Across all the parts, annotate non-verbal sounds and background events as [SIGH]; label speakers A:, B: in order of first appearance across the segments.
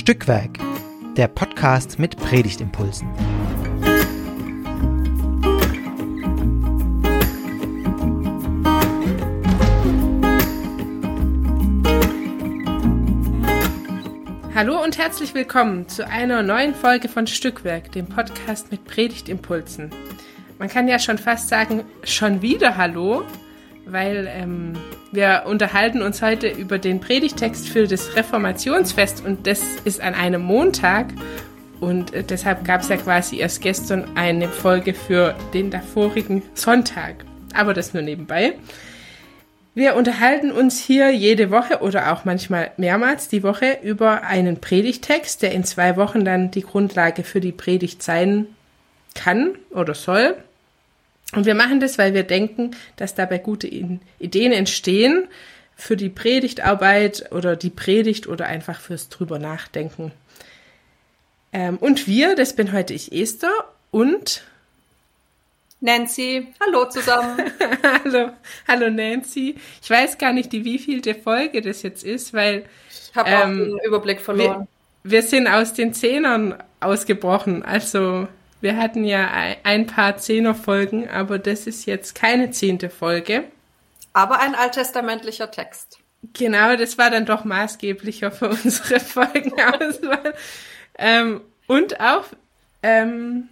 A: Stückwerk, der Podcast mit Predigtimpulsen.
B: Hallo und herzlich willkommen zu einer neuen Folge von Stückwerk, dem Podcast mit Predigtimpulsen. Man kann ja schon fast sagen, schon wieder Hallo, weil ähm, wir unterhalten uns heute über den Predigtext für das Reformationsfest und das ist an einem Montag und äh, deshalb gab es ja quasi erst gestern eine Folge für den davorigen Sonntag. Aber das nur nebenbei. Wir unterhalten uns hier jede Woche oder auch manchmal mehrmals die Woche über einen Predigtext, der in zwei Wochen dann die Grundlage für die Predigt sein kann oder soll. Und wir machen das, weil wir denken, dass dabei gute Ideen entstehen für die Predigtarbeit oder die Predigt oder einfach fürs drüber nachdenken. Ähm, und wir, das bin heute ich Esther und
C: Nancy. Hallo zusammen. [LAUGHS]
B: hallo, hallo Nancy. Ich weiß gar nicht, die wievielte Folge das jetzt ist, weil
C: ich habe ähm, auch den Überblick verloren.
B: Wir, wir sind aus den Zehnern ausgebrochen, also wir hatten ja ein paar Zehnerfolgen, aber das ist jetzt keine zehnte Folge.
C: Aber ein alttestamentlicher Text.
B: Genau, das war dann doch maßgeblicher für [LAUGHS] unsere Folgenauswahl. ähm, und auch ähm,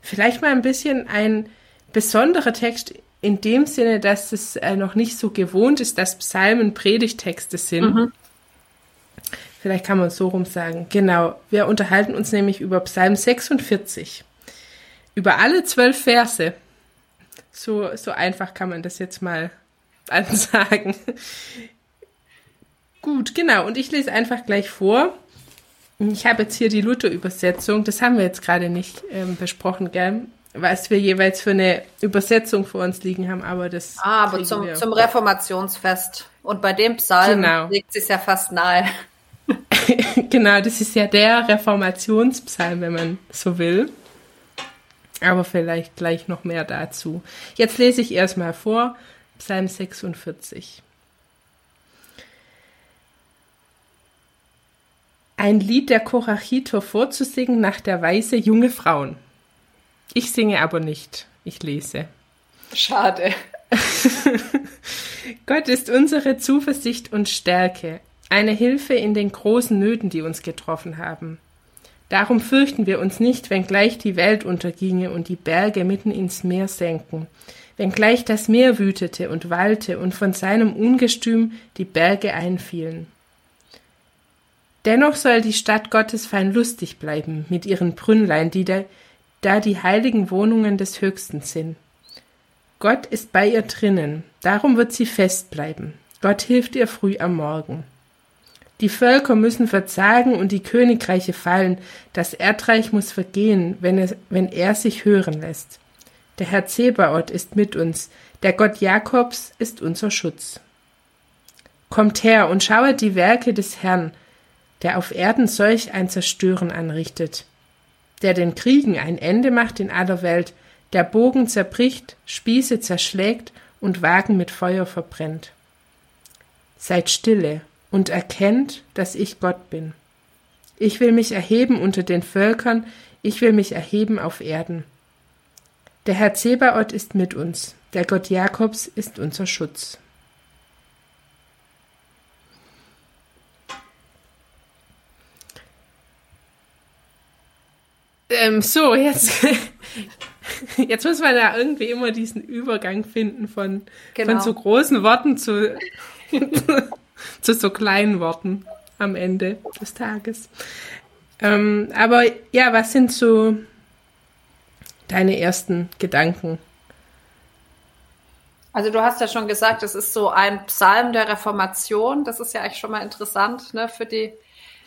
B: vielleicht mal ein bisschen ein besonderer Text in dem Sinne, dass es äh, noch nicht so gewohnt ist, dass Psalmen Predigtexte sind. Mhm. Vielleicht kann man es so rum sagen. Genau. Wir unterhalten uns nämlich über Psalm 46. Über alle zwölf Verse. So, so einfach kann man das jetzt mal [LAUGHS] ansagen. Gut, genau. Und ich lese einfach gleich vor. Ich habe jetzt hier die Luther-Übersetzung. Das haben wir jetzt gerade nicht ähm, besprochen, gell? Was wir jeweils für eine Übersetzung vor uns liegen haben, aber das.
C: Ah, aber zum, zum Reformationsfest. Und bei dem Psalm genau. liegt es ja fast nahe. [LAUGHS]
B: genau, das ist ja der Reformationspsalm, wenn man so will. Aber vielleicht gleich noch mehr dazu. Jetzt lese ich erstmal vor, Psalm 46. Ein Lied der Korachiter vorzusingen nach der Weise junge Frauen. Ich singe aber nicht, ich lese.
C: Schade. [LAUGHS]
B: Gott ist unsere Zuversicht und Stärke, eine Hilfe in den großen Nöten, die uns getroffen haben. Darum fürchten wir uns nicht, wenngleich die Welt unterginge und die Berge mitten ins Meer senken, wenngleich das Meer wütete und wallte und von seinem Ungestüm die Berge einfielen. Dennoch soll die Stadt Gottes fein lustig bleiben mit ihren Brünnlein, die da, da die heiligen Wohnungen des Höchsten sind. Gott ist bei ihr drinnen, darum wird sie fest bleiben. Gott hilft ihr früh am Morgen. Die Völker müssen verzagen und die Königreiche fallen, das Erdreich muss vergehen, wenn, es, wenn er sich hören lässt. Der Herr Zebaoth ist mit uns, der Gott Jakobs ist unser Schutz. Kommt her und schauet die Werke des Herrn, der auf Erden solch ein Zerstören anrichtet, der den Kriegen ein Ende macht in aller Welt, der Bogen zerbricht, Spieße zerschlägt und Wagen mit Feuer verbrennt. Seid stille und erkennt, dass ich Gott bin. Ich will mich erheben unter den Völkern, ich will mich erheben auf Erden. Der Herr Zebaoth ist mit uns, der Gott Jakobs ist unser Schutz. Ähm, so, jetzt, [LAUGHS] jetzt muss man ja irgendwie immer diesen Übergang finden von, genau. von so großen Worten zu, [LAUGHS] zu so kleinen Worten am Ende des Tages. Ähm, aber ja, was sind so deine ersten Gedanken?
C: Also du hast ja schon gesagt, es ist so ein Psalm der Reformation. Das ist ja eigentlich schon mal interessant ne, für die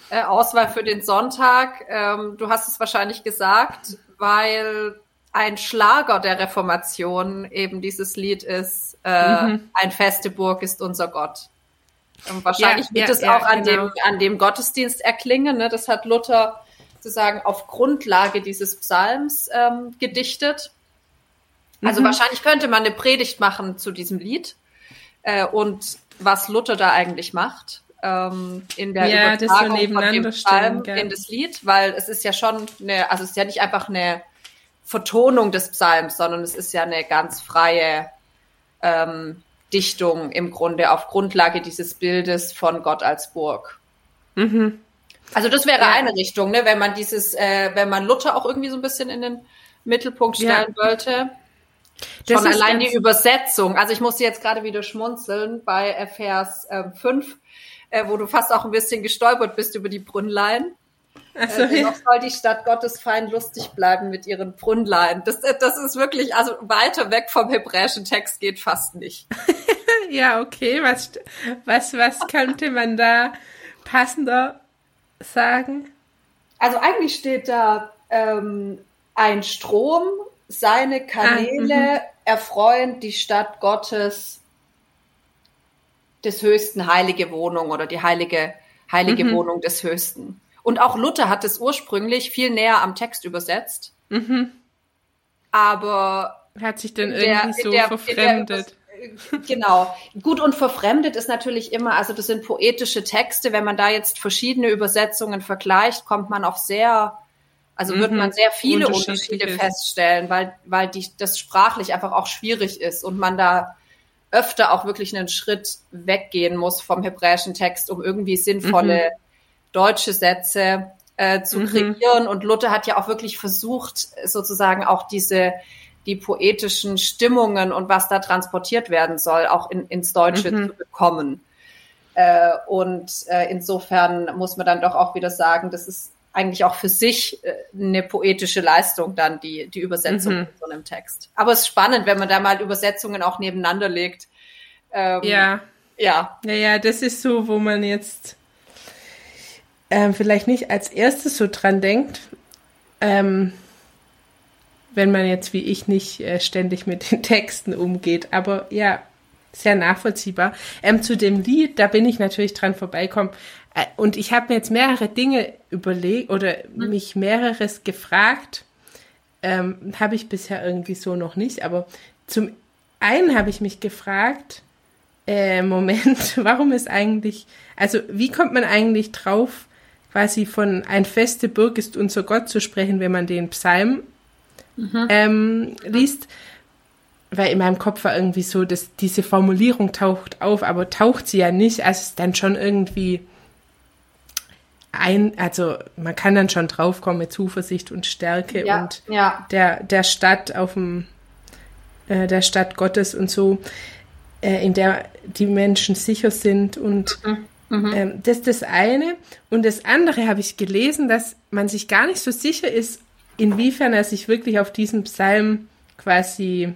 C: äh, Auswahl für den Sonntag. Ähm, du hast es wahrscheinlich gesagt, weil ein Schlager der Reformation eben dieses Lied ist, äh, mhm. ein feste Burg ist unser Gott. Und wahrscheinlich ja, wird es ja, auch an, genau. dem, an dem Gottesdienst erklingen. Ne? Das hat Luther sozusagen auf Grundlage dieses Psalms ähm, gedichtet. Also mhm. wahrscheinlich könnte man eine Predigt machen zu diesem Lied äh, und was Luther da eigentlich macht. ähm, in der
B: ja,
C: Übertragung
B: so
C: von dem Psalm
B: stellen,
C: in das Lied, weil es ist ja schon eine, also es ist ja nicht einfach eine Vertonung des Psalms, sondern es ist ja eine ganz freie ähm, Dichtung im Grunde auf Grundlage dieses Bildes von Gott als Burg. Mhm. Also das wäre ja. eine Richtung, ne, wenn man dieses, äh, wenn man Luther auch irgendwie so ein bisschen in den Mittelpunkt stellen ja. wollte. Schon allein die Übersetzung. Also ich musste jetzt gerade wieder schmunzeln bei Vers 5, äh, äh, wo du fast auch ein bisschen gestolpert bist über die Brünnlein. Also, äh, ja. soll die Stadt Gottes fein lustig bleiben mit ihren Brünnlein. Das, äh, das ist wirklich, also weiter weg vom hebräischen Text geht fast nicht. [LAUGHS]
B: ja, okay. Was, was, was könnte man da passender sagen?
C: Also eigentlich steht da ähm, ein Strom, seine Kanäle ah, erfreuen die Stadt Gottes des Höchsten heilige Wohnung oder die heilige heilige mhm. Wohnung des Höchsten. Und auch Luther hat es ursprünglich viel näher am Text übersetzt. Mhm. Aber
B: hat sich dann irgendwie der, so der, verfremdet.
C: Der, [LAUGHS] genau. Gut und verfremdet ist natürlich immer, also das sind poetische Texte. Wenn man da jetzt verschiedene Übersetzungen vergleicht, kommt man auf sehr, also mhm. wird man sehr viele Unterschiede feststellen, weil, weil die, das sprachlich einfach auch schwierig ist und man da öfter auch wirklich einen Schritt weggehen muss vom hebräischen Text, um irgendwie sinnvolle mhm deutsche Sätze äh, zu mhm. kreieren. Und Luther hat ja auch wirklich versucht, sozusagen auch diese die poetischen Stimmungen und was da transportiert werden soll, auch in, ins Deutsche mhm. zu bekommen. Äh, und äh, insofern muss man dann doch auch wieder sagen, das ist eigentlich auch für sich äh, eine poetische Leistung dann, die, die Übersetzung mhm. von so einem Text. Aber es ist spannend, wenn man da mal Übersetzungen auch nebeneinander legt.
B: Ähm, ja. Ja. Naja, das ist so, wo man jetzt ähm, vielleicht nicht als erstes so dran denkt, ähm, wenn man jetzt wie ich nicht äh, ständig mit den [LAUGHS] Texten umgeht. Aber ja, sehr nachvollziehbar. Ähm, zu dem Lied, da bin ich natürlich dran vorbeikommen. Äh, und ich habe mir jetzt mehrere Dinge überlegt oder mhm. mich mehreres gefragt. Ähm, habe ich bisher irgendwie so noch nicht. Aber zum einen habe ich mich gefragt, äh, [LAUGHS] Moment, warum ist eigentlich, also wie kommt man eigentlich drauf, quasi von ein feste Burg ist unser Gott zu sprechen, wenn man den Psalm mhm. ähm, liest. Weil in meinem Kopf war irgendwie so, dass diese Formulierung taucht auf, aber taucht sie ja nicht. Also ist dann schon irgendwie ein, also man kann dann schon draufkommen mit Zuversicht und Stärke ja, und ja. der, der Stadt auf dem, äh, der Stadt Gottes und so, äh, in der die Menschen sicher sind und mhm. Mhm. Ähm, das ist das eine. Und das andere habe ich gelesen, dass man sich gar nicht so sicher ist, inwiefern er sich wirklich auf diesen Psalm quasi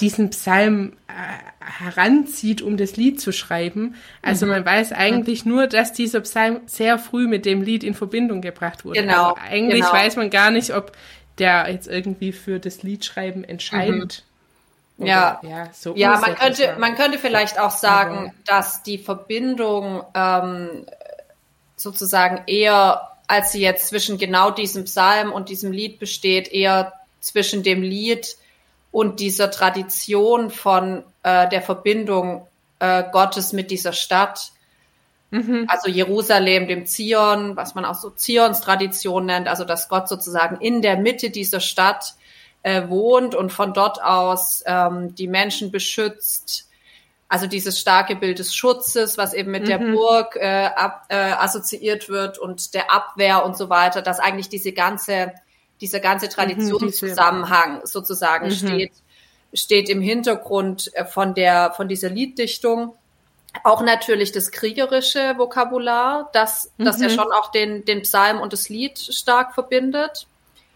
B: diesen Psalm äh, heranzieht, um das Lied zu schreiben. Also mhm. man weiß eigentlich nur, dass dieser Psalm sehr früh mit dem Lied in Verbindung gebracht wurde. Genau. Aber eigentlich genau. weiß man gar nicht, ob der jetzt irgendwie für das Liedschreiben entscheidend
C: oder, ja, ja, so ja man könnte, man könnte vielleicht auch sagen, Aber dass die Verbindung ähm, sozusagen eher, als sie jetzt zwischen genau diesem Psalm und diesem Lied besteht, eher zwischen dem Lied und dieser Tradition von äh, der Verbindung äh, Gottes mit dieser Stadt. Mhm. Also Jerusalem, dem Zion, was man auch so Zions Tradition nennt, also dass Gott sozusagen in der Mitte dieser Stadt äh, wohnt und von dort aus ähm, die Menschen beschützt. Also dieses starke Bild des Schutzes, was eben mit mhm. der Burg äh, ab, äh, assoziiert wird und der Abwehr und so weiter, dass eigentlich diese ganze, dieser ganze mhm, Traditionszusammenhang sozusagen mhm. steht, steht im Hintergrund äh, von der, von dieser Lieddichtung. Auch natürlich das kriegerische Vokabular, das, das ja mhm. schon auch den, den Psalm und das Lied stark verbindet.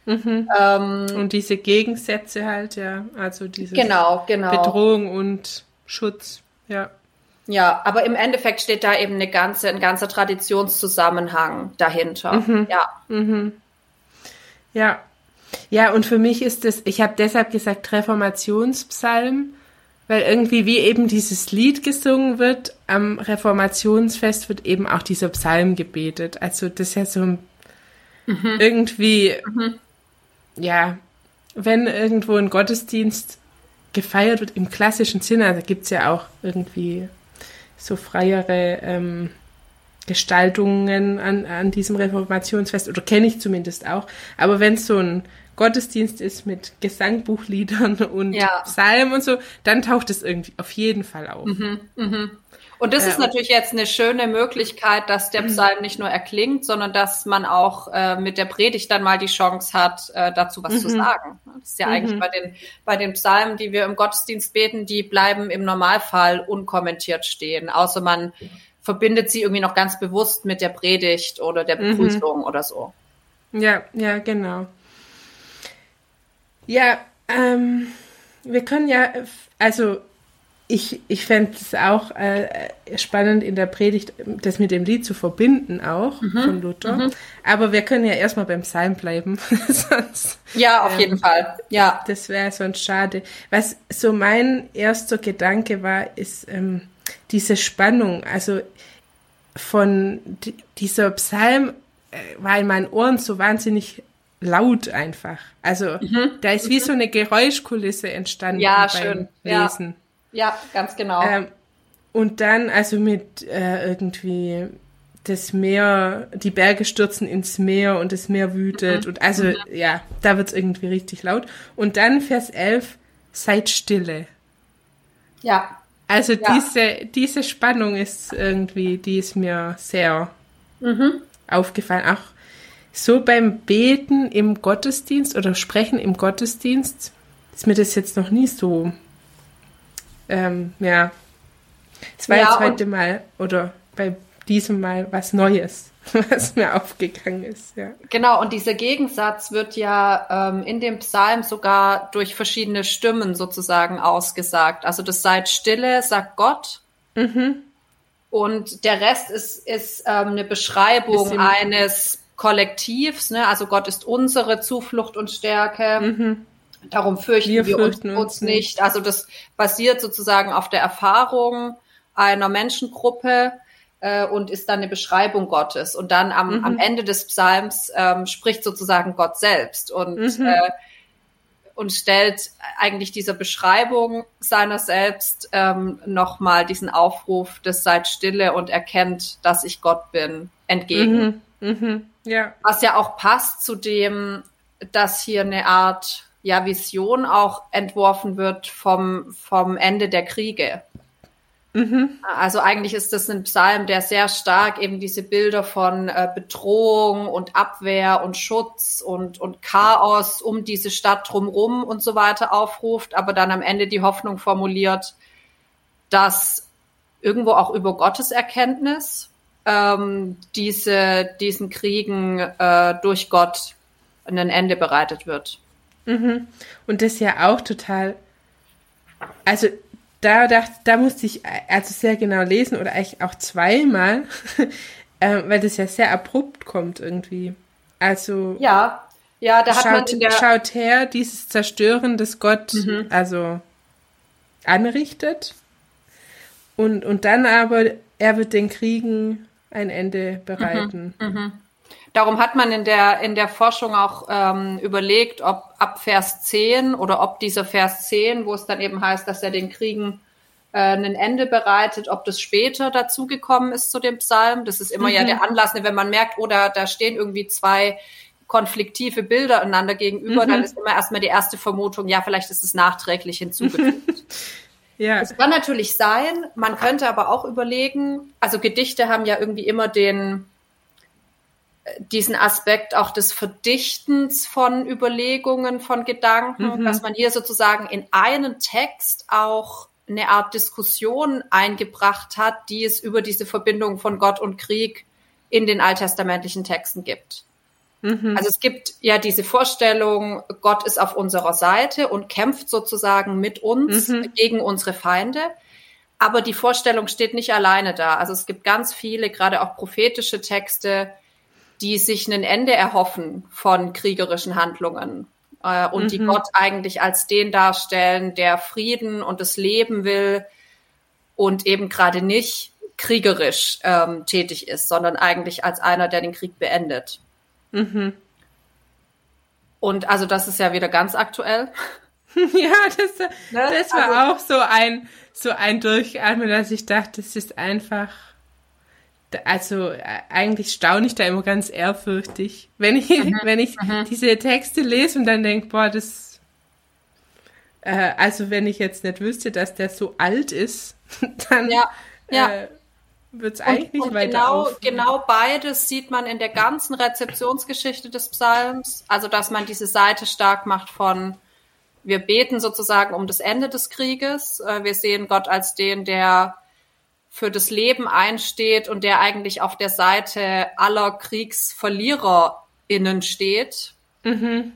B: Mhm. Ähm, und diese Gegensätze halt, ja, also diese
C: genau, genau.
B: Bedrohung und Schutz, ja.
C: Ja, aber im Endeffekt steht da eben eine ganze, ein ganzer Traditionszusammenhang dahinter. Mhm. Ja.
B: Mhm. Ja. Ja, und für mich ist das, ich habe deshalb gesagt Reformationspsalm, weil irgendwie wie eben dieses Lied gesungen wird, am Reformationsfest wird eben auch dieser Psalm gebetet. Also das ist ja so mhm. irgendwie mhm ja, wenn irgendwo ein Gottesdienst gefeiert wird im klassischen Sinne, da also gibt es ja auch irgendwie so freiere ähm, Gestaltungen an, an diesem Reformationsfest, oder kenne ich zumindest auch. Aber wenn es so ein Gottesdienst ist mit Gesangbuchliedern [LAUGHS] und ja. Psalmen und so, dann taucht es irgendwie auf jeden Fall auf. Mhm,
C: mh. Und das äh, ist natürlich jetzt eine schöne Möglichkeit, dass der Psalm nicht nur erklingt, sondern dass man auch äh, mit der Predigt dann mal die Chance hat, äh, dazu was mhm. zu sagen. Das ist ja mhm. eigentlich bei den, bei den Psalmen, die wir im Gottesdienst beten, die bleiben im Normalfall unkommentiert stehen, außer man verbindet sie irgendwie noch ganz bewusst mit der Predigt oder der mhm. Begrüßung mhm. oder so.
B: Ja, ja, genau. Ja, ähm, wir können ja, also ich, ich fände es auch äh, spannend in der Predigt, das mit dem Lied zu verbinden auch mhm, von Luther. Mhm. Aber wir können ja erstmal beim Psalm bleiben. [LAUGHS] sonst,
C: ja, auf ähm, jeden Fall. Ja.
B: Das wäre sonst schade. Was so mein erster Gedanke war, ist ähm, diese Spannung. Also von dieser Psalm äh, war in meinen Ohren so wahnsinnig laut einfach. Also mhm. da ist wie so eine Geräuschkulisse entstanden
C: ja, beim schön.
B: Lesen.
C: Ja, ja ganz genau.
B: Ähm, und dann also mit äh, irgendwie das Meer, die Berge stürzen ins Meer und das Meer wütet mhm. und also mhm. ja, da wird's irgendwie richtig laut. Und dann Vers 11, seid stille.
C: Ja.
B: Also ja. diese, diese Spannung ist irgendwie, die ist mir sehr mhm. aufgefallen. Auch so beim Beten im Gottesdienst oder Sprechen im Gottesdienst ist mir das jetzt noch nie so, ähm, ja, es war ja, jetzt heute Mal oder bei diesem Mal was Neues, [LAUGHS] was mir aufgegangen ist. Ja.
C: Genau, und dieser Gegensatz wird ja ähm, in dem Psalm sogar durch verschiedene Stimmen sozusagen ausgesagt. Also das seid stille, sagt Gott. Mhm. Und der Rest ist, ist ähm, eine Beschreibung eines Kollektivs, ne? also Gott ist unsere Zuflucht und Stärke. Mhm. Darum fürchten wir, wir fürchten uns, uns, nicht. Also das basiert sozusagen auf der Erfahrung einer Menschengruppe äh, und ist dann eine Beschreibung Gottes. Und dann am, mhm. am Ende des Psalms ähm, spricht sozusagen Gott selbst und, mhm. äh, und stellt eigentlich dieser Beschreibung seiner selbst ähm, nochmal diesen Aufruf des Seid stille und erkennt, dass ich Gott bin, entgegen. Mhm. Mhm. Ja. Was ja auch passt zu dem, dass hier eine Art ja, Vision auch entworfen wird vom, vom Ende der Kriege. Mhm. Also eigentlich ist das ein Psalm, der sehr stark eben diese Bilder von äh, Bedrohung und Abwehr und Schutz und, und Chaos um diese Stadt drumherum und so weiter aufruft, aber dann am Ende die Hoffnung formuliert, dass irgendwo auch über Gottes Erkenntnis ähm, diese, diesen Kriegen äh, durch Gott ein Ende bereitet wird.
B: Mhm. Und das ja auch total, also da, da, da musste ich also sehr genau lesen oder eigentlich auch zweimal, [LAUGHS] äh, weil das ja sehr abrupt kommt irgendwie. Also
C: ja, ja, da hat
B: schaut,
C: man in der
B: schaut her, dieses Zerstören, das Gott mhm. also anrichtet und und dann aber er wird den Kriegen ein Ende bereiten. Mhm, mh.
C: Darum hat man in der, in der Forschung auch ähm, überlegt, ob ab Vers 10 oder ob dieser Vers 10, wo es dann eben heißt, dass er den Kriegen äh, ein Ende bereitet, ob das später dazugekommen ist zu dem Psalm. Das ist immer mhm. ja der Anlass, ne, wenn man merkt, oder oh, da stehen irgendwie zwei konfliktive Bilder einander gegenüber, mhm. dann ist immer erstmal die erste Vermutung, ja, vielleicht ist es nachträglich hinzugefügt. [LAUGHS] Ja. Es kann natürlich sein, man könnte aber auch überlegen, also Gedichte haben ja irgendwie immer den, diesen Aspekt auch des Verdichtens von Überlegungen, von Gedanken, mhm. dass man hier sozusagen in einen Text auch eine Art Diskussion eingebracht hat, die es über diese Verbindung von Gott und Krieg in den alttestamentlichen Texten gibt. Mhm. Also es gibt ja diese Vorstellung, Gott ist auf unserer Seite und kämpft sozusagen mit uns mhm. gegen unsere Feinde. Aber die Vorstellung steht nicht alleine da. Also es gibt ganz viele, gerade auch prophetische Texte, die sich ein Ende erhoffen von kriegerischen Handlungen äh, und mhm. die Gott eigentlich als den darstellen, der Frieden und das Leben will und eben gerade nicht kriegerisch ähm, tätig ist, sondern eigentlich als einer, der den Krieg beendet. Mhm. Und also das ist ja wieder ganz aktuell. [LAUGHS]
B: ja, das, ne? das war also, auch so ein, so ein Durchatmen, dass ich dachte, das ist einfach, also äh, eigentlich staune ich da immer ganz ehrfürchtig, wenn ich, mhm, [LAUGHS] wenn ich mhm. diese Texte lese und dann denke, boah, das, äh, also wenn ich jetzt nicht wüsste, dass der so alt ist, [LAUGHS] dann ja, ja. Äh, wird es eigentlich nicht und weiter
C: genau, auf. genau beides sieht man in der ganzen Rezeptionsgeschichte des Psalms, also dass man diese Seite stark macht von wir beten sozusagen um das Ende des Krieges. Äh, wir sehen Gott als den, der für das Leben einsteht und der eigentlich auf der Seite aller KriegsverliererInnen steht. Mhm.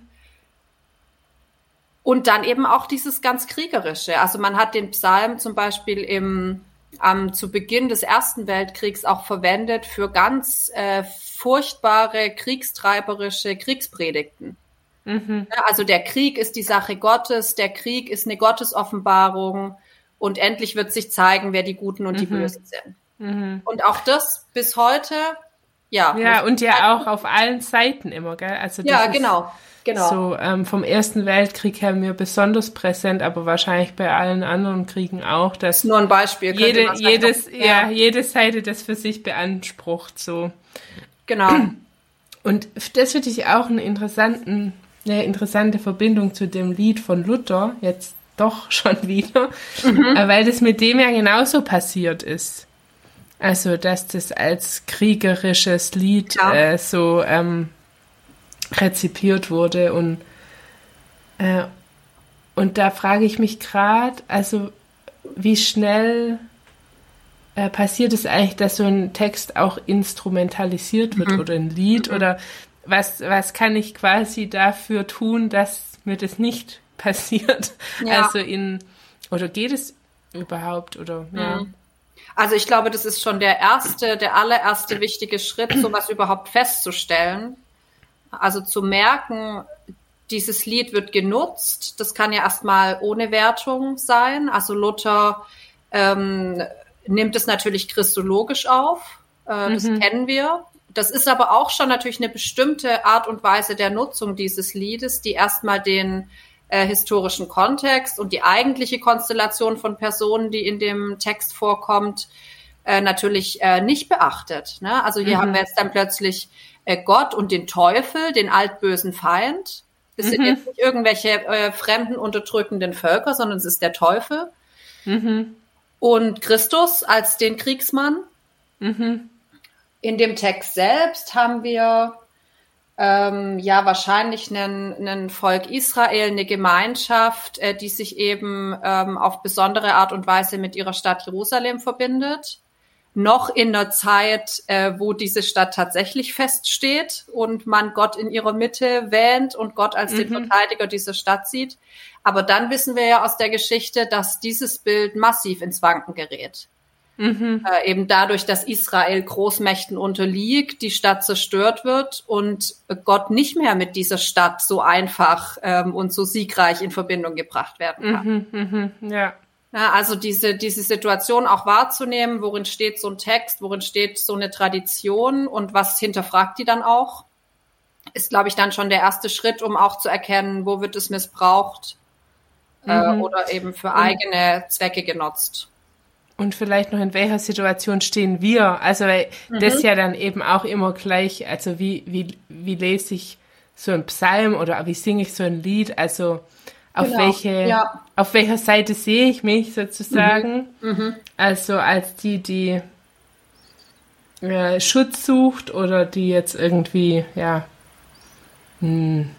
C: Und dann eben auch dieses ganz Kriegerische. Also man hat den Psalm zum Beispiel im, ähm, zu Beginn des Ersten Weltkriegs auch verwendet für ganz äh, furchtbare, kriegstreiberische Kriegspredigten. Mhm. Also der Krieg ist die Sache Gottes, der Krieg ist eine Gottesoffenbarung und endlich wird sich zeigen, wer die Guten und die mhm. Bösen sind. Mhm. Und auch das bis heute, ja.
B: Ja, und ja auch auf allen Seiten immer, gell?
C: Also ja, genau. Genau.
B: So ähm, vom Ersten Weltkrieg her mir besonders präsent, aber wahrscheinlich bei allen anderen Kriegen auch, dass
C: nur ein Beispiel.
B: Jede, jedes, ja. ja, jede Seite das für sich beansprucht, so.
C: Genau. [CLEARS THROAT]
B: Und das finde ich auch einen interessanten eine interessante Verbindung zu dem Lied von Luther, jetzt doch [LAUGHS] schon wieder, mhm. Äh, weil das mit dem ja genauso passiert ist. Also, dass das als kriegerisches Lied ja. äh, so ähm, rezipiert wurde und äh, und da frage ich mich gerade, also wie schnell äh, passiert es eigentlich, dass so ein Text auch instrumentalisiert wird mhm. oder ein Lied mhm. oder was, was kann ich quasi dafür tun, dass mir das nicht passiert? Ja. Also in, oder geht es überhaupt oder, ja. Mhm.
C: Also ich glaube, das ist schon der erste, der allererste wichtige Schritt, sowas überhaupt festzustellen. Also zu merken, dieses Lied wird genutzt. Das kann ja erstmal ohne Wertung sein. Also Luther ähm, nimmt es natürlich christologisch auf. Äh, das mhm. kennen wir. Das ist aber auch schon natürlich eine bestimmte Art und Weise der Nutzung dieses Liedes, die erstmal den äh, historischen Kontext und die eigentliche Konstellation von Personen, die in dem Text vorkommt, äh, natürlich äh, nicht beachtet. Ne? Also hier mhm. haben wir jetzt dann plötzlich äh, Gott und den Teufel, den altbösen Feind. Das mhm. sind jetzt nicht irgendwelche äh, fremden, unterdrückenden Völker, sondern es ist der Teufel. Mhm. Und Christus als den Kriegsmann. Mhm. In dem Text selbst haben wir ähm, ja wahrscheinlich einen, einen Volk Israel, eine Gemeinschaft, äh, die sich eben ähm, auf besondere Art und Weise mit ihrer Stadt Jerusalem verbindet. Noch in der Zeit, äh, wo diese Stadt tatsächlich feststeht und man Gott in ihrer Mitte wähnt und Gott als mhm. den Verteidiger dieser Stadt sieht. Aber dann wissen wir ja aus der Geschichte, dass dieses Bild massiv ins Wanken gerät. Mhm. Äh, eben dadurch, dass Israel Großmächten unterliegt, die Stadt zerstört wird und Gott nicht mehr mit dieser Stadt so einfach ähm, und so siegreich in Verbindung gebracht werden kann. Mhm, mh, ja. ja. Also diese, diese Situation auch wahrzunehmen, worin steht so ein Text, worin steht so eine Tradition und was hinterfragt die dann auch, ist, glaube ich, dann schon der erste Schritt, um auch zu erkennen, wo wird es missbraucht äh, mhm. oder eben für eigene Zwecke genutzt.
B: Und vielleicht noch in welcher Situation stehen wir? Also weil mhm. das ja dann eben auch immer gleich, also wie, wie, wie lese ich so ein Psalm oder wie singe ich so ein Lied? Also auf genau. welche, ja. auf welcher Seite sehe ich mich sozusagen? Mhm. Mhm. Also als die, die äh, Schutz sucht oder die jetzt irgendwie, ja, mh, hm,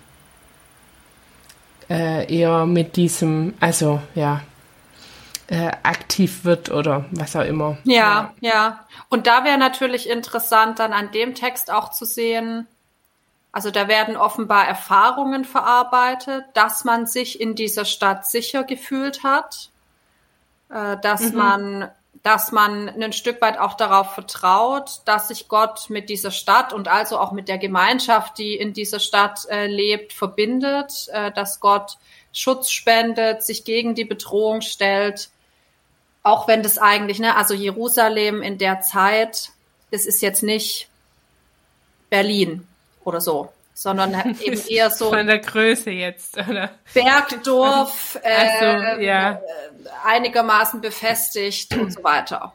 B: äh, eher mit diesem, also ja, äh, aktiv wird oder was auch immer.
C: Ja, ja. ja. Und da wäre natürlich interessant, dann an dem Text auch zu sehen, also da werden offenbar Erfahrungen verarbeitet, dass man sich in dieser Stadt sicher gefühlt hat, äh, dass mhm. man dass man ein Stück weit auch darauf vertraut, dass sich Gott mit dieser Stadt und also auch mit der Gemeinschaft, die in dieser Stadt äh, lebt, verbindet, äh, dass Gott Schutz spendet, sich gegen die Bedrohung stellt auch wenn das eigentlich, ne, also Jerusalem in der Zeit, das ist jetzt nicht Berlin oder so, sondern [LAUGHS] eben eher so.
B: Von der Größe jetzt, oder?
C: Bergdorf, [LAUGHS] äh,
B: so, ja.
C: einigermaßen befestigt und so weiter.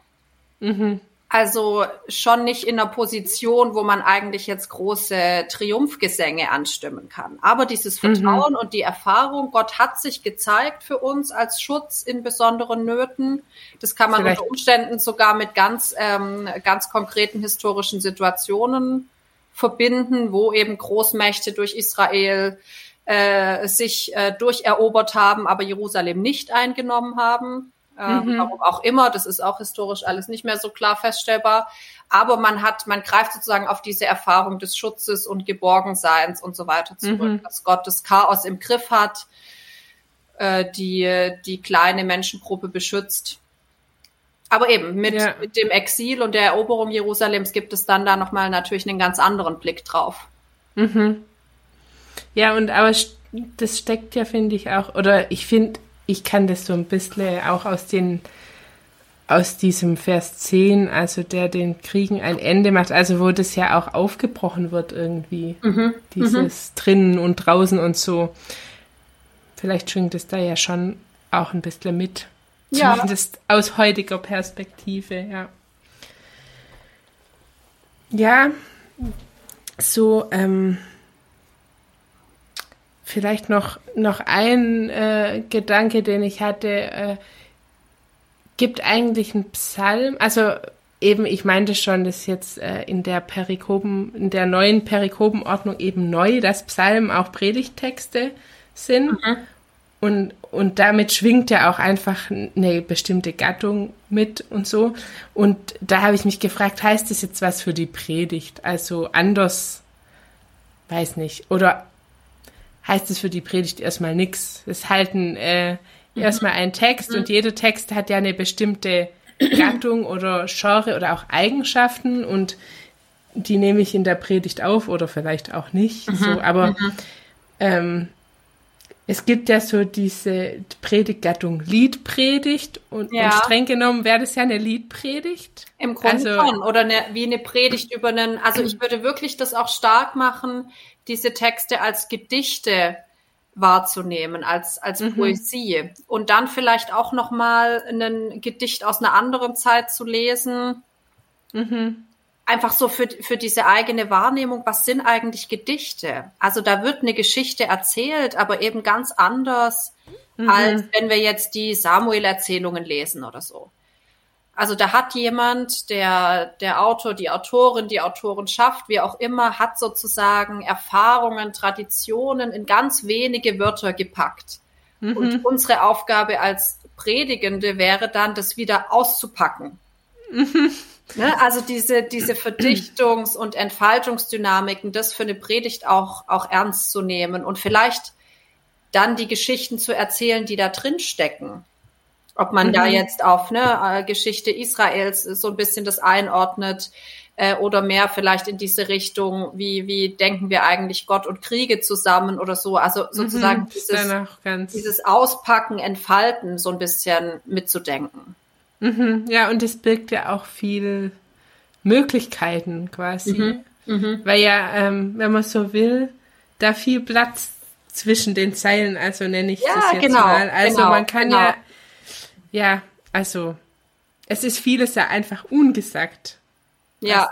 B: Mhm.
C: Also schon nicht in einer Position, wo man eigentlich jetzt große Triumphgesänge anstimmen kann. Aber dieses Vertrauen mhm. und die Erfahrung, Gott hat sich gezeigt für uns als Schutz in besonderen Nöten. Das kann man Vielleicht. unter Umständen sogar mit ganz, ähm, ganz konkreten historischen Situationen verbinden, wo eben Großmächte durch Israel äh, sich äh, durcherobert haben, aber Jerusalem nicht eingenommen haben. Äh, mhm. Warum auch immer, das ist auch historisch alles nicht mehr so klar feststellbar. Aber man hat, man greift sozusagen auf diese Erfahrung des Schutzes und Geborgenseins und so weiter zurück, mhm. dass Gott das Chaos im Griff hat, äh, die, die kleine Menschengruppe beschützt. Aber eben mit, ja. mit dem Exil und der Eroberung Jerusalems gibt es dann da nochmal natürlich einen ganz anderen Blick drauf.
B: Mhm. Ja, und aber das steckt ja, finde ich, auch, oder ich finde, ich kann das so ein bisschen auch aus den aus diesem Vers 10, also der den Kriegen ein Ende macht, also wo das ja auch aufgebrochen wird irgendwie, mhm. dieses mhm. drinnen und draußen und so. Vielleicht schwingt es da ja schon auch ein bisschen mit. Ja. Zumindest aus heutiger Perspektive, ja. Ja, so, ähm, Vielleicht noch, noch ein äh, Gedanke, den ich hatte. Äh, gibt eigentlich ein Psalm, also eben, ich meinte schon, dass jetzt äh, in der Perikopen, in der neuen Perikopenordnung eben neu, dass Psalmen auch Predigtexte sind. Mhm. Und, und damit schwingt ja auch einfach eine bestimmte Gattung mit und so. Und da habe ich mich gefragt, heißt das jetzt was für die Predigt? Also anders, weiß nicht. Oder heißt es für die Predigt erstmal nichts. Es halten äh, mhm. erstmal ein Text mhm. und jeder Text hat ja eine bestimmte [CLEARS THROAT] Gattung oder Genre oder auch Eigenschaften und die nehme ich in der Predigt auf oder vielleicht auch nicht. Mhm. So, aber mhm. ähm, es gibt ja so diese Predigtgattung Liedpredigt und, ja. und streng genommen wäre das ja eine Liedpredigt.
C: Im Grunde also, schon. Oder eine, wie eine Predigt über einen, also ich [CLEARS THROAT] würde wirklich das auch stark machen, diese Texte als Gedichte wahrzunehmen, als, als mhm. Poesie. Und dann vielleicht auch nochmal ein Gedicht aus einer anderen Zeit zu lesen. Mhm. Einfach so für, für diese eigene Wahrnehmung, was sind eigentlich Gedichte? Also da wird eine Geschichte erzählt, aber eben ganz anders, mhm. als wenn wir jetzt die Samuel-Erzählungen lesen oder so. Also da hat jemand, der, der Autor, die Autorin, die Autorenschaft, wie auch immer, hat sozusagen Erfahrungen, Traditionen in ganz wenige Wörter gepackt. Mhm. Und unsere Aufgabe als Predigende wäre dann, das wieder auszupacken. Mhm. Ne? Also diese, diese Verdichtungs- und Entfaltungsdynamiken, das für eine Predigt auch, auch ernst zu nehmen und vielleicht dann die Geschichten zu erzählen, die da drin stecken. Ob man mhm. da jetzt auf ne, äh, Geschichte Israels so ein bisschen das einordnet äh, oder mehr vielleicht in diese Richtung, wie, wie denken wir eigentlich Gott und Kriege zusammen oder so. Also mhm. sozusagen mhm, dieses, dieses Auspacken, Entfalten so ein bisschen mitzudenken.
B: Mhm, ja, und es birgt ja auch viel Möglichkeiten quasi. Mhm, mhm. Weil ja, ähm, wenn man so will, da viel Platz zwischen den Zeilen, also nenne ich ja, das jetzt genau, mal. Also genau, man kann genau. ja ja, also es ist vieles ja einfach ungesagt.
C: Ja,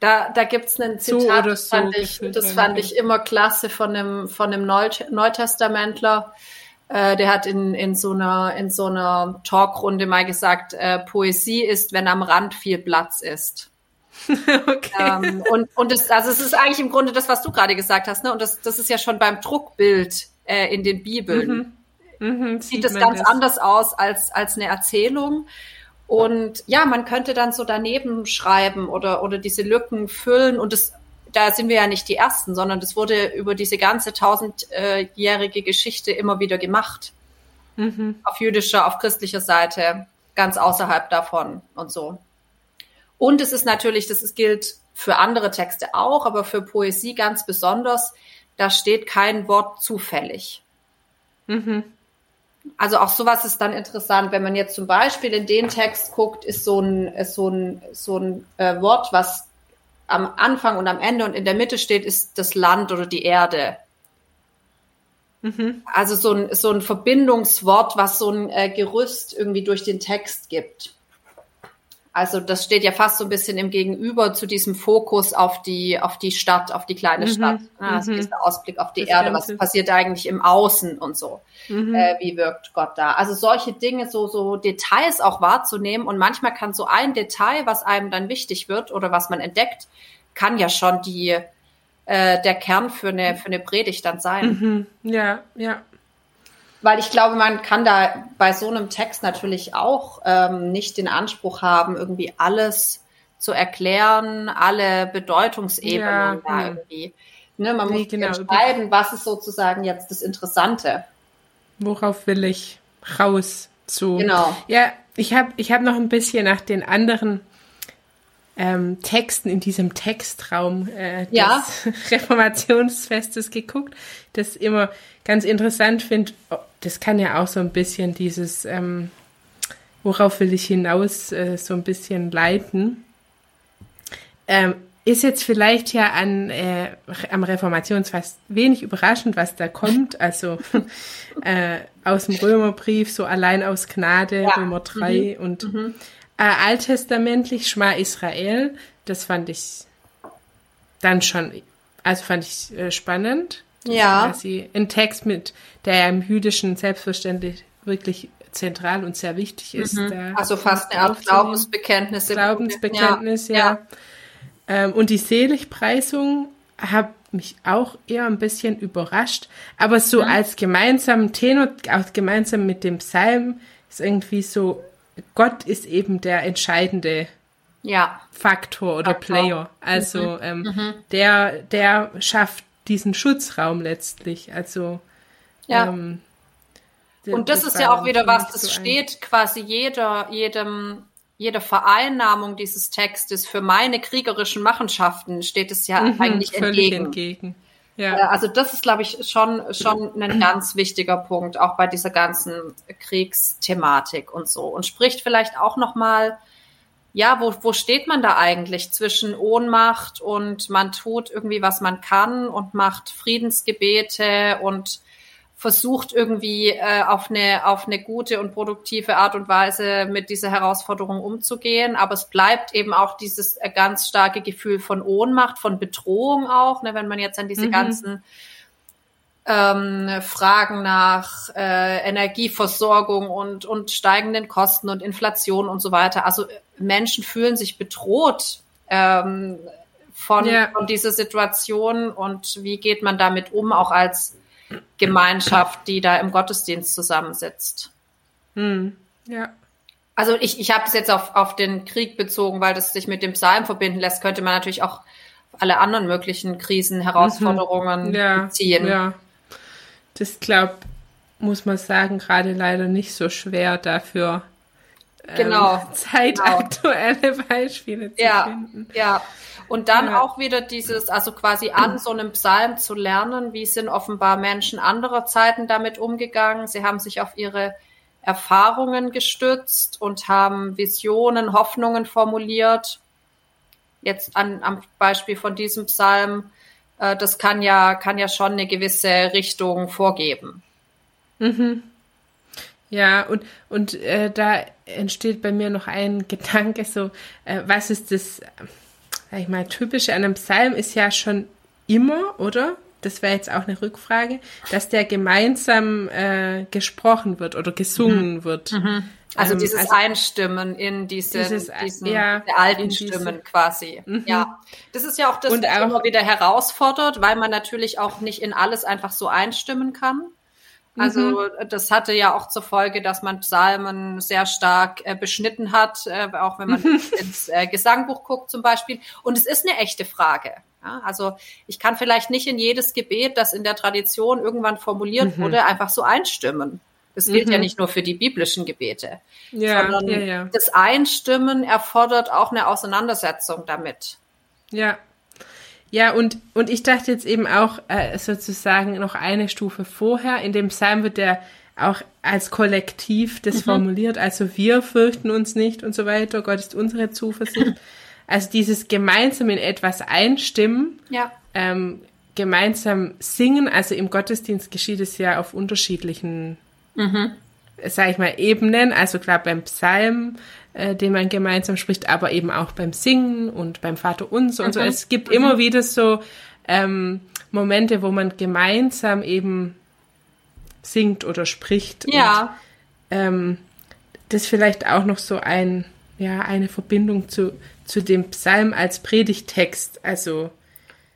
C: da, da gibt's ein Zitat, so das fand, ich, das fand ich immer klasse von einem, von einem Neutestamentler. Äh, der hat in, in, so einer, in so einer Talkrunde mal gesagt, äh, Poesie ist, wenn am Rand viel Platz ist. [LAUGHS] okay. Ähm, und und es, also es ist eigentlich im Grunde das, was du gerade gesagt hast, ne? Und das, das ist ja schon beim Druckbild äh, in den Bibeln. Mhm. Mhm, sieht es ganz das. anders aus als, als eine Erzählung. Und ja, man könnte dann so daneben schreiben oder, oder diese Lücken füllen. Und das, da sind wir ja nicht die Ersten, sondern das wurde über diese ganze tausendjährige Geschichte immer wieder gemacht. Mhm. Auf jüdischer, auf christlicher Seite, ganz außerhalb davon und so. Und es ist natürlich, das ist, gilt für andere Texte auch, aber für Poesie ganz besonders, da steht kein Wort zufällig. Mhm. Also auch sowas ist dann interessant, wenn man jetzt zum Beispiel in den Text guckt, ist so ein, ist so ein, so ein äh, Wort, was am Anfang und am Ende und in der Mitte steht, ist das Land oder die Erde. Mhm. Also so ein, so ein Verbindungswort, was so ein äh, Gerüst irgendwie durch den Text gibt. Also das steht ja fast so ein bisschen im Gegenüber zu diesem Fokus auf die, auf die Stadt, auf die kleine mhm. Stadt. Also mhm. dieser Ausblick auf die das Erde, was passiert eigentlich im Außen und so. Mhm. Äh, wie wirkt Gott da? Also solche Dinge, so, so Details auch wahrzunehmen. Und manchmal kann so ein Detail, was einem dann wichtig wird oder was man entdeckt, kann ja schon die, äh, der Kern für eine, für eine Predigt dann sein.
B: Mhm. Ja, ja.
C: Weil ich glaube, man kann da bei so einem Text natürlich auch ähm, nicht den Anspruch haben, irgendwie alles zu erklären, alle Bedeutungsebenen ja, da hm. irgendwie. Ne, man nee, muss genau. entscheiden, was ist sozusagen jetzt das Interessante.
B: Worauf will ich raus zu?
C: Genau.
B: Ja, ich habe ich hab noch ein bisschen nach den anderen ähm, Texten in diesem Textraum äh, des ja. [LAUGHS] Reformationsfestes geguckt, das immer ganz interessant finde. Das kann ja auch so ein bisschen dieses, ähm, worauf will ich hinaus, äh, so ein bisschen leiten. Ähm, ist jetzt vielleicht ja an, äh, am Reformationsfest wenig überraschend, was da kommt. Also [LAUGHS] äh, aus dem Römerbrief, so allein aus Gnade, ja. Römer 3 mhm. und mhm. Äh, alttestamentlich Schma Israel, das fand ich dann schon, also fand ich äh, spannend.
C: Ja.
B: Quasi ein Text mit, der ja im Jüdischen selbstverständlich wirklich zentral und sehr wichtig ist.
C: Mhm. Also fast eine Art Glaubensbekenntnis.
B: Glaubensbekenntnis, ja. ja. Ähm, und die Seligpreisung hat mich auch eher ein bisschen überrascht, aber so mhm. als gemeinsamen Tenor, auch gemeinsam mit dem Psalm, ist irgendwie so Gott ist eben der entscheidende
C: ja.
B: Faktor oder Faktor. Player. Also mhm. Ähm, mhm. der, der schafft diesen Schutzraum letztlich. Also
C: ja. Ähm, und das, das ist ja auch wieder was, das so steht quasi jeder, jedem, jede Vereinnahmung dieses Textes für meine kriegerischen Machenschaften steht es ja mhm, eigentlich entgegen. entgegen. Ja. Äh, also das ist, glaube ich, schon, schon ein ganz wichtiger Punkt, auch bei dieser ganzen Kriegsthematik und so. Und spricht vielleicht auch nochmal, ja, wo, wo steht man da eigentlich zwischen Ohnmacht und man tut irgendwie, was man kann und macht Friedensgebete und versucht irgendwie äh, auf, eine, auf eine gute und produktive Art und Weise mit dieser Herausforderung umzugehen. Aber es bleibt eben auch dieses äh, ganz starke Gefühl von Ohnmacht, von Bedrohung auch, ne, wenn man jetzt an diese mhm. ganzen ähm, Fragen nach äh, Energieversorgung und, und steigenden Kosten und Inflation und so weiter. Also Menschen fühlen sich bedroht ähm, von, ja. von dieser Situation und wie geht man damit um, auch als Gemeinschaft, die da im Gottesdienst zusammensitzt.
B: Hm. Ja.
C: Also ich, ich habe es jetzt auf, auf den Krieg bezogen, weil das sich mit dem Psalm verbinden lässt, könnte man natürlich auch alle anderen möglichen Krisen, Herausforderungen mhm. ja, beziehen. Ja.
B: Das glaube muss man sagen, gerade leider nicht so schwer dafür.
C: Genau.
B: Ähm, [LAUGHS] zeitaktuelle genau. Beispiele zu
C: ja,
B: finden.
C: Ja. Und dann ja. auch wieder dieses, also quasi an so einem Psalm zu lernen, wie sind offenbar Menschen anderer Zeiten damit umgegangen. Sie haben sich auf ihre Erfahrungen gestützt und haben Visionen, Hoffnungen formuliert. Jetzt an, am Beispiel von diesem Psalm, äh, das kann ja, kann ja schon eine gewisse Richtung vorgeben.
B: Mhm. Ja, und, und äh, da entsteht bei mir noch ein [LAUGHS] Gedanke, so, äh, was ist das, sag ich mal, typische an einem Psalm ist ja schon immer, oder? Das wäre jetzt auch eine Rückfrage, dass der gemeinsam äh, gesprochen wird oder gesungen mhm. wird.
C: Mhm. Also ähm, dieses also, Einstimmen in diesen, dieses, diesen ja, alten Stimmen quasi. Mhm. Ja, das ist ja auch das, was auch, immer wieder herausfordert, weil man natürlich auch nicht in alles einfach so einstimmen kann. Also mhm. das hatte ja auch zur Folge, dass man Psalmen sehr stark äh, beschnitten hat, äh, auch wenn man [LAUGHS] ins äh, Gesangbuch guckt zum Beispiel. Und es ist eine echte Frage. Ja? Also ich kann vielleicht nicht in jedes Gebet, das in der Tradition irgendwann formuliert mhm. wurde, einfach so einstimmen. Das gilt mhm. ja nicht nur für die biblischen Gebete, ja, sondern ja, ja. das Einstimmen erfordert auch eine Auseinandersetzung damit.
B: Ja, ja, und, und ich dachte jetzt eben auch äh, sozusagen noch eine Stufe vorher. In dem Psalm wird der auch als Kollektiv das mhm. formuliert. Also wir fürchten uns nicht und so weiter. Gott ist unsere Zuversicht. [LAUGHS] Also dieses gemeinsam in etwas einstimmen,
C: Ja.
B: ähm, gemeinsam singen. Also im Gottesdienst geschieht es ja auf unterschiedlichen, sag ich mal, Ebenen. Also klar beim Psalm, äh, den man gemeinsam spricht, aber eben auch beim Singen und beim Vater Unser und so. Es gibt immer wieder so ähm, Momente, wo man gemeinsam eben singt oder spricht. Und,
C: Ja.
B: ähm, das vielleicht auch noch so ein, ja, eine Verbindung zu, zu dem Psalm als Predigtext. Also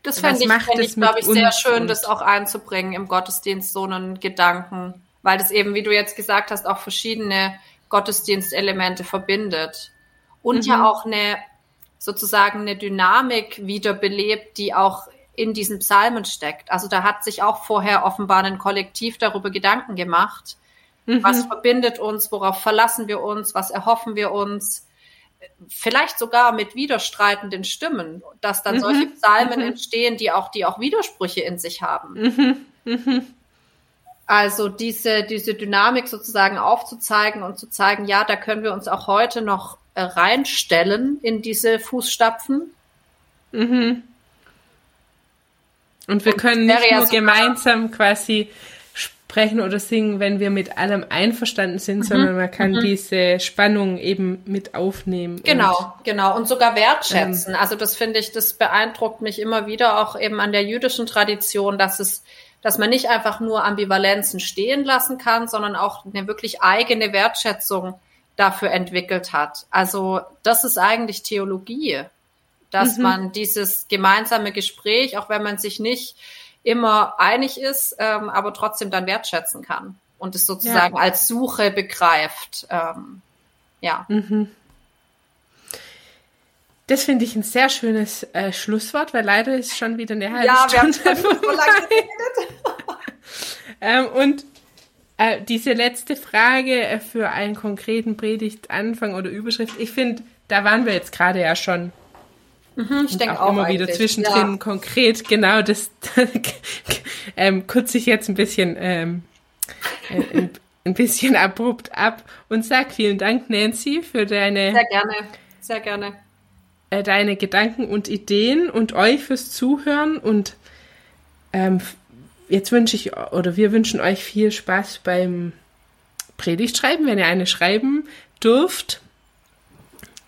C: Das fände ich,
B: macht
C: fänd ich glaube ich, sehr schön,
B: und-
C: das auch einzubringen im Gottesdienst, so einen Gedanken. Weil das eben, wie du jetzt gesagt hast, auch verschiedene Gottesdienstelemente verbindet. Und
B: Mhm.
C: ja auch eine, sozusagen eine Dynamik wiederbelebt, die auch in diesen Psalmen steckt. Also da hat sich auch vorher offenbar ein Kollektiv darüber Gedanken gemacht.
B: Mhm.
C: Was verbindet uns? Worauf verlassen wir uns? Was erhoffen wir uns? Vielleicht sogar mit widerstreitenden Stimmen, dass dann solche Psalmen entstehen, die auch, die auch Widersprüche in sich haben. Also diese, diese Dynamik sozusagen aufzuzeigen und zu zeigen, ja, da können wir uns auch heute noch äh, reinstellen in diese Fußstapfen.
B: Und wir
C: Und
B: können nicht nur gemeinsam quasi sprechen oder singen, wenn wir mit allem einverstanden
C: Mhm.
B: sind, sondern man kann diese Spannung eben mit aufnehmen.
C: Genau, genau. Und sogar wertschätzen. also das finde ich, das beeindruckt mich immer wieder auch eben an der jüdischen Tradition, dass es, dass man nicht einfach nur Ambivalenzen stehen lassen kann, sondern auch eine wirklich eigene Wertschätzung dafür entwickelt hat. Also das ist eigentlich Theologie, dass man dieses gemeinsame Gespräch, auch wenn man sich nicht immer einig ist, ähm, aber trotzdem dann wertschätzen kann und es sozusagen als Suche begreift. Ähm, ja.
B: Das finde ich ein sehr schönes äh, Schlusswort, weil leider ist schon wieder eine halbe
C: Ja, wir haben
B: Stunde
C: schon so lange geredet.
B: Ähm, und äh, diese letzte Frage äh, für einen konkreten Predigtanfang oder Überschrift, ich finde, da waren wir jetzt gerade ja schon
C: Ich denke
B: auch,
C: auch
B: immer wieder zwischendrin
C: Ja.
B: konkret, genau, das [LAUGHS] ähm, kürze ich jetzt ein bisschen, ähm, äh, ein, bisschen abrupt ab und sag vielen Dank, Nancy, für deine,
C: Sehr gerne, sehr gerne.
B: äh, deine Gedanken und Ideen und euch fürs Zuhören und ähm, jetzt wünsche ich oder wir wünschen euch viel Spaß beim Predigtschreiben, wenn ihr eine schreiben dürft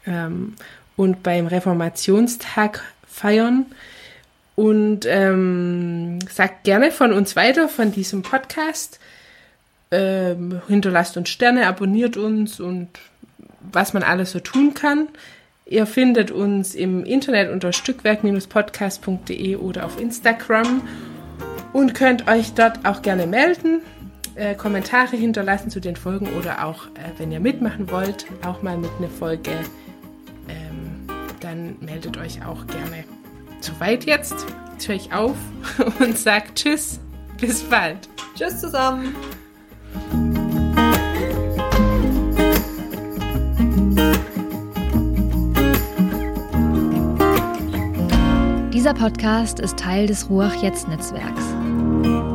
B: ähm, und beim Reformationstag feiern und ähm, sagt gerne von uns weiter, von diesem Podcast. Ähm, hinterlasst uns Sterne, abonniert uns und was man alles so tun kann. Ihr findet uns im Internet unter stückwerk-podcast.de oder auf Instagram und könnt euch dort auch gerne melden, äh, Kommentare hinterlassen zu den Folgen oder auch, äh, wenn ihr mitmachen wollt, auch mal mit einer Folge, ähm, dann meldet euch auch gerne. Soweit jetzt. Jetzt höre ich auf [LAUGHS] und sage Tschüss. Bis bald.
C: Tschüss zusammen.
D: Dieser Podcast ist Teil des Ruach Jetzt Netzwerks. Thank you.